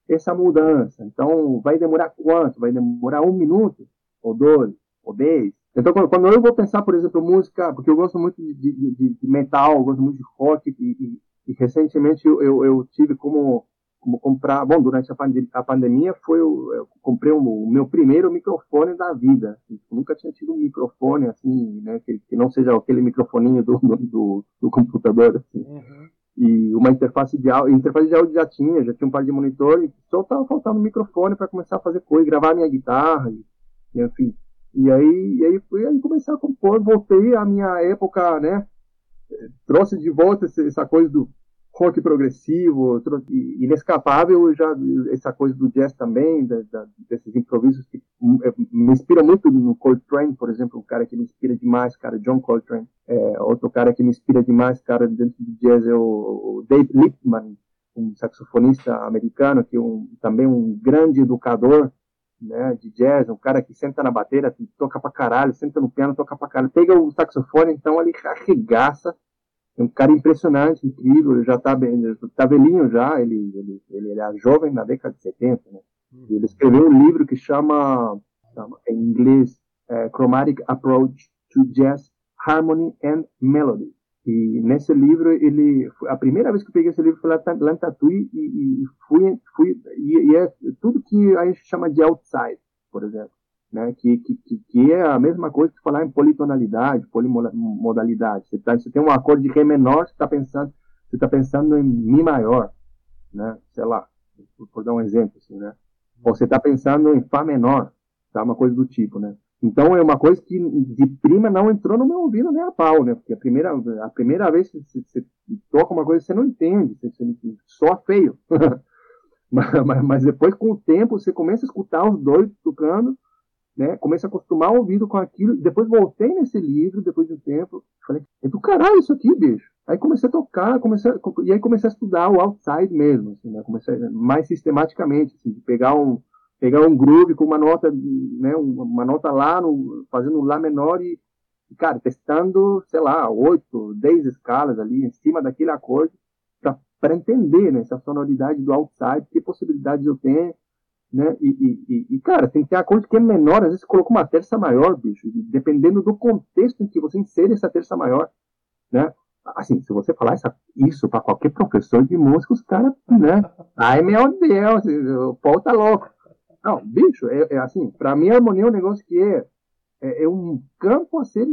essa mudança. Então, vai demorar quanto? Vai demorar um minuto? Ou dois? Ou dez? Então, quando eu vou pensar, por exemplo, música, porque eu gosto muito de, de, de metal, eu gosto muito de rock, e, e, e recentemente eu, eu, eu tive como como comprar. Bom, durante a, pandemia, a pandemia foi eu, eu comprei o, o meu primeiro microfone da vida. Eu nunca tinha tido um microfone assim, né, que, que não seja aquele microfoninho do, do, do computador. Assim. Uhum. E uma interface de áudio, interface de áudio já tinha, já tinha um par de monitores, só estava faltando um microfone para começar a fazer coisa, gravar minha guitarra, e, e enfim. E aí, e aí, fui, aí comecei a compor, voltei à minha época, né? Trouxe de volta essa coisa do rock progressivo, inescapável, já essa coisa do jazz também, da, da, desses improvisos que é, me inspira muito no Coltrane, por exemplo, um cara que me inspira demais, cara, John Coltrane. É, outro cara que me inspira demais, cara, dentro do jazz é o, o Dave Lippman, um saxofonista americano que é um, também um grande educador né, de jazz, um cara que senta na bateria, toca pra caralho, senta no piano, toca pra caralho, pega o saxofone, então ele arregaça é um cara impressionante, incrível, ele já está bem, tá velhinho já, ele, ele, ele era jovem na década de 70, né? Uhum. Ele escreveu um livro que chama, chama em inglês, é, Chromatic Approach to Jazz, Harmony and Melody. E nesse livro, ele, a primeira vez que eu peguei esse livro foi lá, lá em Tatuí e, e fui, fui e, e é tudo que a gente chama de outside, por exemplo né, que, que, que é a mesma coisa que falar em politonalidade, polimodalidade. Você, tá, você tem um acorde de Ré menor, você está pensando, você tá pensando em Mi maior, né, sei lá, por, dar um exemplo, assim, né, ou você está pensando em Fá menor, tá, uma coisa do tipo, né. Então é uma coisa que de prima não entrou no meu ouvido nem a pau, né, porque a primeira, a primeira vez que você, toca uma coisa você não entende, você, você só feio. mas, mas depois, com o tempo, você começa a escutar os dois tocando, né? Comecei a acostumar o ouvido com aquilo. Depois voltei nesse livro, depois de um tempo, falei, é do caralho isso aqui, bicho. Aí comecei a tocar, comecei a, e aí comecei a estudar o outside mesmo, assim, né? Comecei mais sistematicamente, assim, de pegar um pegar um groove com uma nota, né, uma nota lá, no, fazendo um lá menor e, cara, testando, sei lá, oito, dez escalas ali em cima daquele acorde para entender né, essa sonoridade do outside, que possibilidades eu tenho, né? E, e, e, cara, tem que ter acorde que é menor, às vezes você coloca uma terça maior, bicho, dependendo do contexto em que você insere essa terça maior, né? Assim, se você falar essa, isso para qualquer professor de música, os caras, né? Ai, meu Deus, o pau tá louco. Não, bicho, é, é assim, para mim a harmonia é um negócio que é, é, é, um campo a ser,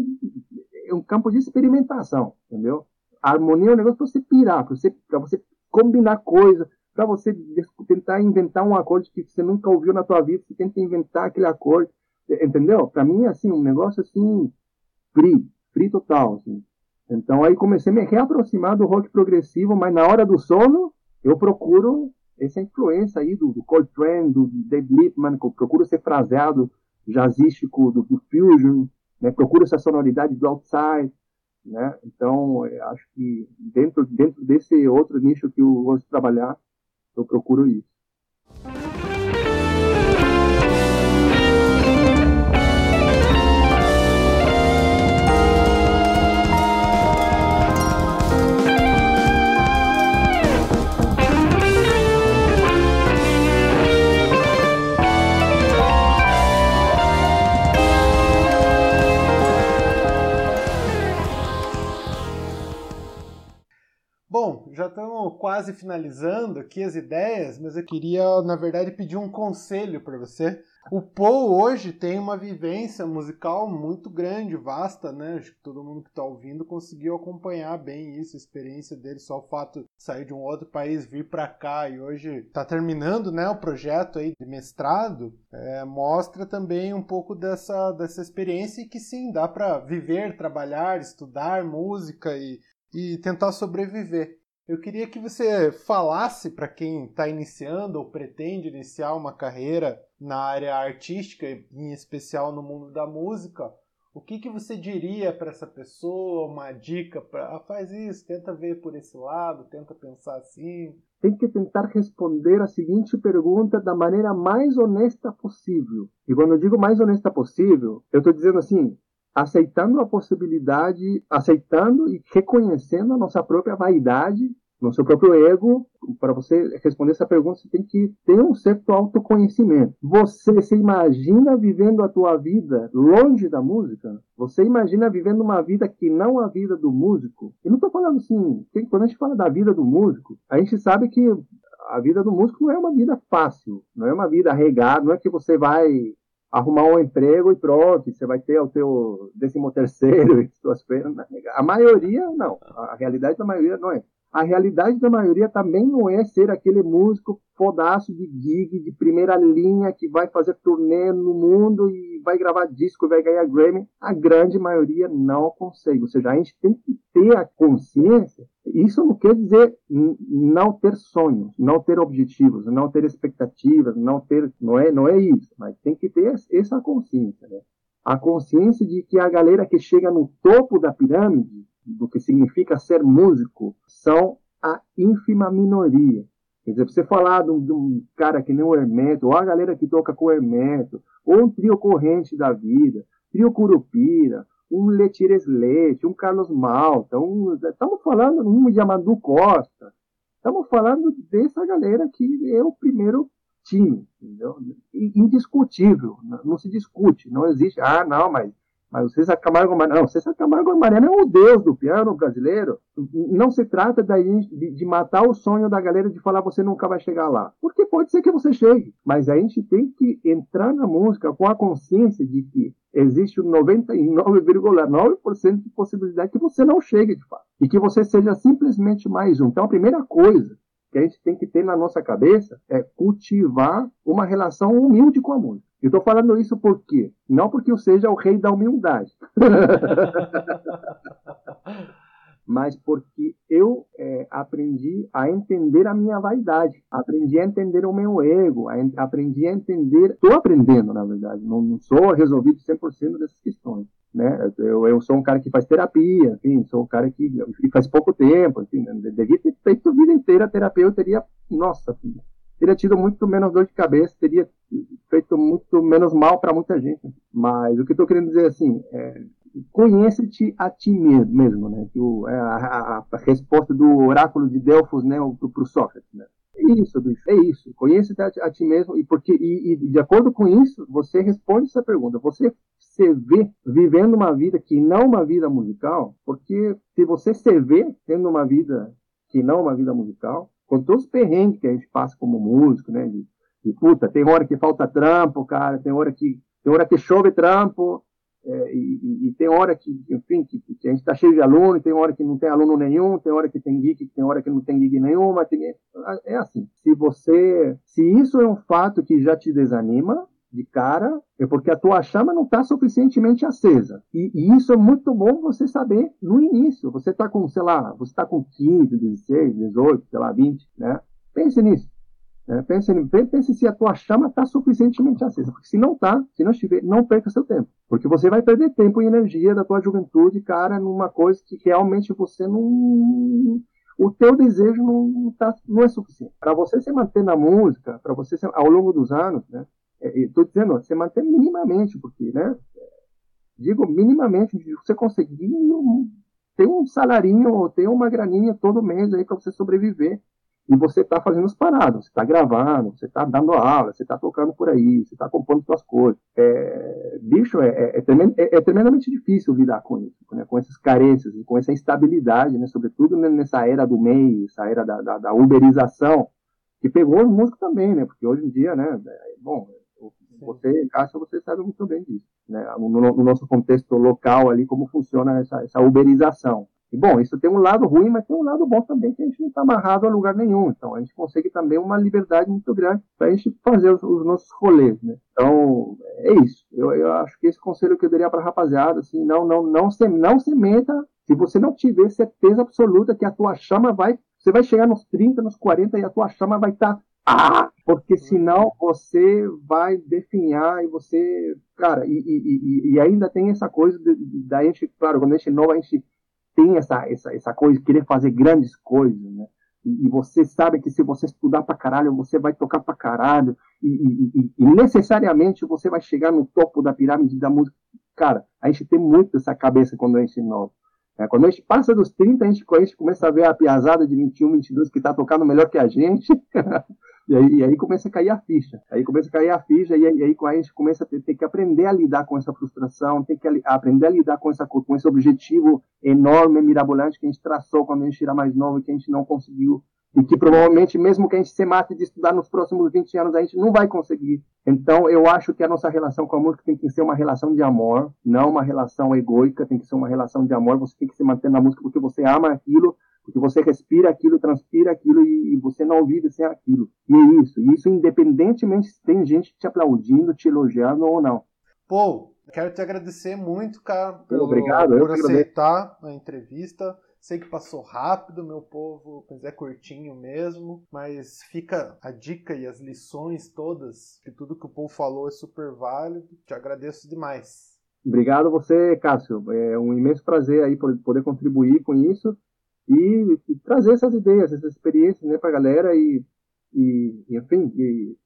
é um campo de experimentação, entendeu? A harmonia é um negócio para você pirar, para você, você combinar coisas, para você tentar inventar um acorde que você nunca ouviu na tua vida, você tenta inventar aquele acorde, entendeu? Para mim, assim, um negócio assim, free, free total, assim. Então aí comecei a me reaproximar do rock progressivo, mas na hora do sono, eu procuro essa influência aí do, do Coltrane, do Dave Lippman, eu procuro ser fraseado jazzístico do, do Fusion, né? procuro essa sonoridade do outside, né? Então, acho que dentro, dentro desse outro nicho que eu gosto de trabalhar, eu procuro isso. Já estamos quase finalizando aqui as ideias, mas eu queria, na verdade, pedir um conselho para você. O Paul hoje tem uma vivência musical muito grande, vasta, né? Acho que todo mundo que está ouvindo conseguiu acompanhar bem isso, a experiência dele, só o fato de sair de um outro país, vir para cá e hoje está terminando, né, o projeto aí de mestrado, é, mostra também um pouco dessa, dessa experiência e que sim, dá para viver, trabalhar, estudar música e, e tentar sobreviver. Eu queria que você falasse para quem está iniciando ou pretende iniciar uma carreira na área artística, em especial no mundo da música, o que, que você diria para essa pessoa, uma dica para ah, faz isso, tenta ver por esse lado, tenta pensar assim? Tem que tentar responder a seguinte pergunta da maneira mais honesta possível. E quando eu digo mais honesta possível, eu estou dizendo assim, aceitando a possibilidade, aceitando e reconhecendo a nossa própria vaidade, nosso próprio ego. Para você responder essa pergunta, você tem que ter um certo autoconhecimento. Você se imagina vivendo a tua vida longe da música? Você imagina vivendo uma vida que não a vida do músico? Eu não estou falando assim, quando a gente fala da vida do músico, a gente sabe que a vida do músico não é uma vida fácil, não é uma vida regada, não é que você vai arrumar um emprego e pronto, você vai ter o teu décimo terceiro e suas coisas. A maioria, não. A realidade da maioria não é. A realidade da maioria também não é ser aquele músico fodaço de gig, de primeira linha, que vai fazer turnê no mundo e vai gravar disco e vai ganhar Grammy. A grande maioria não consegue. Ou seja, a gente tem que ter a consciência. Isso não quer dizer não ter sonhos, não ter objetivos, não ter expectativas, não ter. Não é, não é isso, mas tem que ter essa consciência. Né? A consciência de que a galera que chega no topo da pirâmide do que significa ser músico são a ínfima minoria. Quer dizer, você falar de um, cara que nem o Hermeto, ou a galera que toca com o Hermeto, ou um trio corrente da vida, trio Curupira, um Letires Leite, um Carlos Malta, um, estamos falando um Yamandu Costa, estamos falando dessa galera que é o primeiro time, entendeu? Indiscutível, não se discute, não existe, ah, não, mas mas o César Camargo Mariano, não, César Camargo Mariano é o deus do piano brasileiro. Não se trata de, de, matar o sonho da galera de falar você nunca vai chegar lá. Porque pode ser que você chegue. Mas a gente tem que entrar na música com a consciência de que existe 99,9% de possibilidade que você não chegue de fato. E que você seja simplesmente mais um. Então a primeira coisa que a gente tem que ter na nossa cabeça é cultivar uma relação humilde com a música. Eu estou falando isso por quê? Não porque eu seja o rei da humildade, mas porque eu é, aprendi a entender a minha vaidade, aprendi a entender o meu ego, a, aprendi a entender, estou aprendendo, na verdade, não, não sou resolvido 100% dessas questões. Né? Eu, eu, sou um cara que faz terapia, enfim, sou um cara que, faz pouco tempo, enfim, devia ter feito a vida inteira terapia, eu teria, nossa, teria tido muito menos dor de cabeça, teria feito muito menos mal para muita gente. Mas o que eu estou querendo dizer assim, é, conhece-te a ti mesmo, né? Que o, é a, a, a, resposta do oráculo de Delfos, né, para o Sócrates, né? É isso, bicho, é isso. Conheça-te a, a, ti mesmo e porque e, e, de acordo com isso, você responde essa pergunta. Você se vê vivendo uma vida que não uma vida musical, porque se você se vê tendo uma vida que não uma vida musical, com todos os perrengues que a gente passa como músico, né? De, de, puta, tem hora que falta trampo, cara, tem hora que, tem hora que chove trampo, é, e, e, tem hora que, enfim, que, que a gente está cheio de aluno, tem hora que não tem aluno nenhum, tem hora que tem geek, tem hora que não tem geek nenhuma, tem, é assim. Se você, se isso é um fato que já te desanima, de cara, é porque a tua chama não está suficientemente acesa. E, e, isso é muito bom você saber no início. Você está com, sei lá, você está com 15, 16, 18, sei lá, 20, né? Pense nisso. Né? Pense, pense se a tua chama está suficientemente acesa. Porque se não está, se não estiver, não perca seu tempo. Porque você vai perder tempo e energia da tua juventude, cara, numa coisa que realmente você não. O teu desejo não, tá, não é suficiente. Para você se manter na música, para você se, ao longo dos anos, né? Estou é, dizendo, você manter minimamente, porque, né? Digo minimamente, você conseguir ter um salarinho, ter uma graninha todo mês aí para você sobreviver e você está fazendo as paradas, você está gravando, você está dando aula, você está tocando por aí, você está compondo suas coisas. É, bicho, é, é, é, é, tremendamente difícil lidar com isso, né, com essas carências, com essa instabilidade, né, sobretudo nessa era do meio, essa era da, da, da uberização, que pegou os músicos também, né, porque hoje em dia, né, é, bom, você, Cássio, você sabe muito bem disso, né, no, no, nosso contexto local ali, como funciona essa, essa uberização. E, bom, isso tem um lado ruim, mas tem um lado bom também, que a gente não está amarrado a lugar nenhum. Então, a gente consegue também uma liberdade muito grande para a gente fazer os, os, nossos rolês, né? Então, é isso. Eu, eu acho que esse conselho que eu daria para a rapaziada, assim, não, não, não, se, não se meta se você não tiver certeza absoluta que a tua chama vai, você vai chegar nos 30, nos 40 e a tua chama vai estar tá, ah, porque senão você vai definhar e você, cara, e, e, e, ainda tem essa coisa da gente, claro, quando a gente é novo, a gente tem essa, essa, essa coisa de querer fazer grandes coisas, né? E, e, você sabe que se você estudar pra caralho, você vai tocar pra caralho, e, e, necessariamente você vai chegar no topo da pirâmide da música. Cara, a gente tem muito essa cabeça quando a gente é novo. É, quando a gente passa dos 30, a gente, a gente começa a ver a piazada de 21, 22 que tá tocando melhor que a gente. E aí, e aí, começa a cair a ficha. Aí começa a cair a ficha e aí, e aí a gente começa a ter, ter, que aprender a lidar com essa frustração, tem que aprender a lidar com, essa, com esse objetivo enorme, mirabolante que a gente traçou quando a gente era mais novo e que a gente não conseguiu. E que provavelmente, mesmo que a gente se mate de estudar nos próximos 20 anos, a gente não vai conseguir. Então, eu acho que a nossa relação com a música tem que ser uma relação de amor, não uma relação egoica, tem que ser uma relação de amor. Você tem que se manter na música porque você ama aquilo porque você respira aquilo, transpira aquilo e, e, você não vive sem aquilo. E é isso. E isso independentemente se tem gente te aplaudindo, te elogiando ou não. Pô, quero te agradecer muito, cara, pelo, Obrigado, por aceitar a entrevista. Sei que passou rápido, meu povo, mas é curtinho mesmo. Mas fica a dica e as lições todas, que tudo que o povo falou é super válido. Te agradeço demais. Obrigado você, Cássio. É um imenso prazer aí poder contribuir com isso e, e trazer essas ideias, essas experiências, né, para a galera e, e, enfim, e,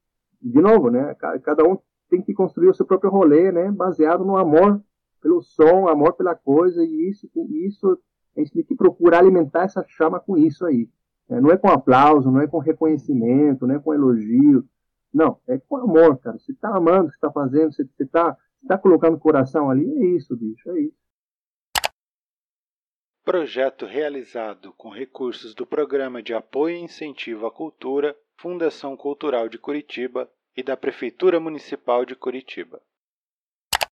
de novo, né, cada um tem que construir o seu próprio rolê, né, baseado no amor pelo som, amor pela coisa e isso, isso a gente tem que procurar alimentar essa chama com isso aí. É, não é com aplauso, não é com reconhecimento, não é com elogio, não, é com amor, cara. Você está amando o que está fazendo, você está tá colocando o coração ali, é isso, bicho, é isso. Projeto realizado com recursos do Programa de Apoio e Incentivo à Cultura, Fundação Cultural de Curitiba e da Prefeitura Municipal de Curitiba.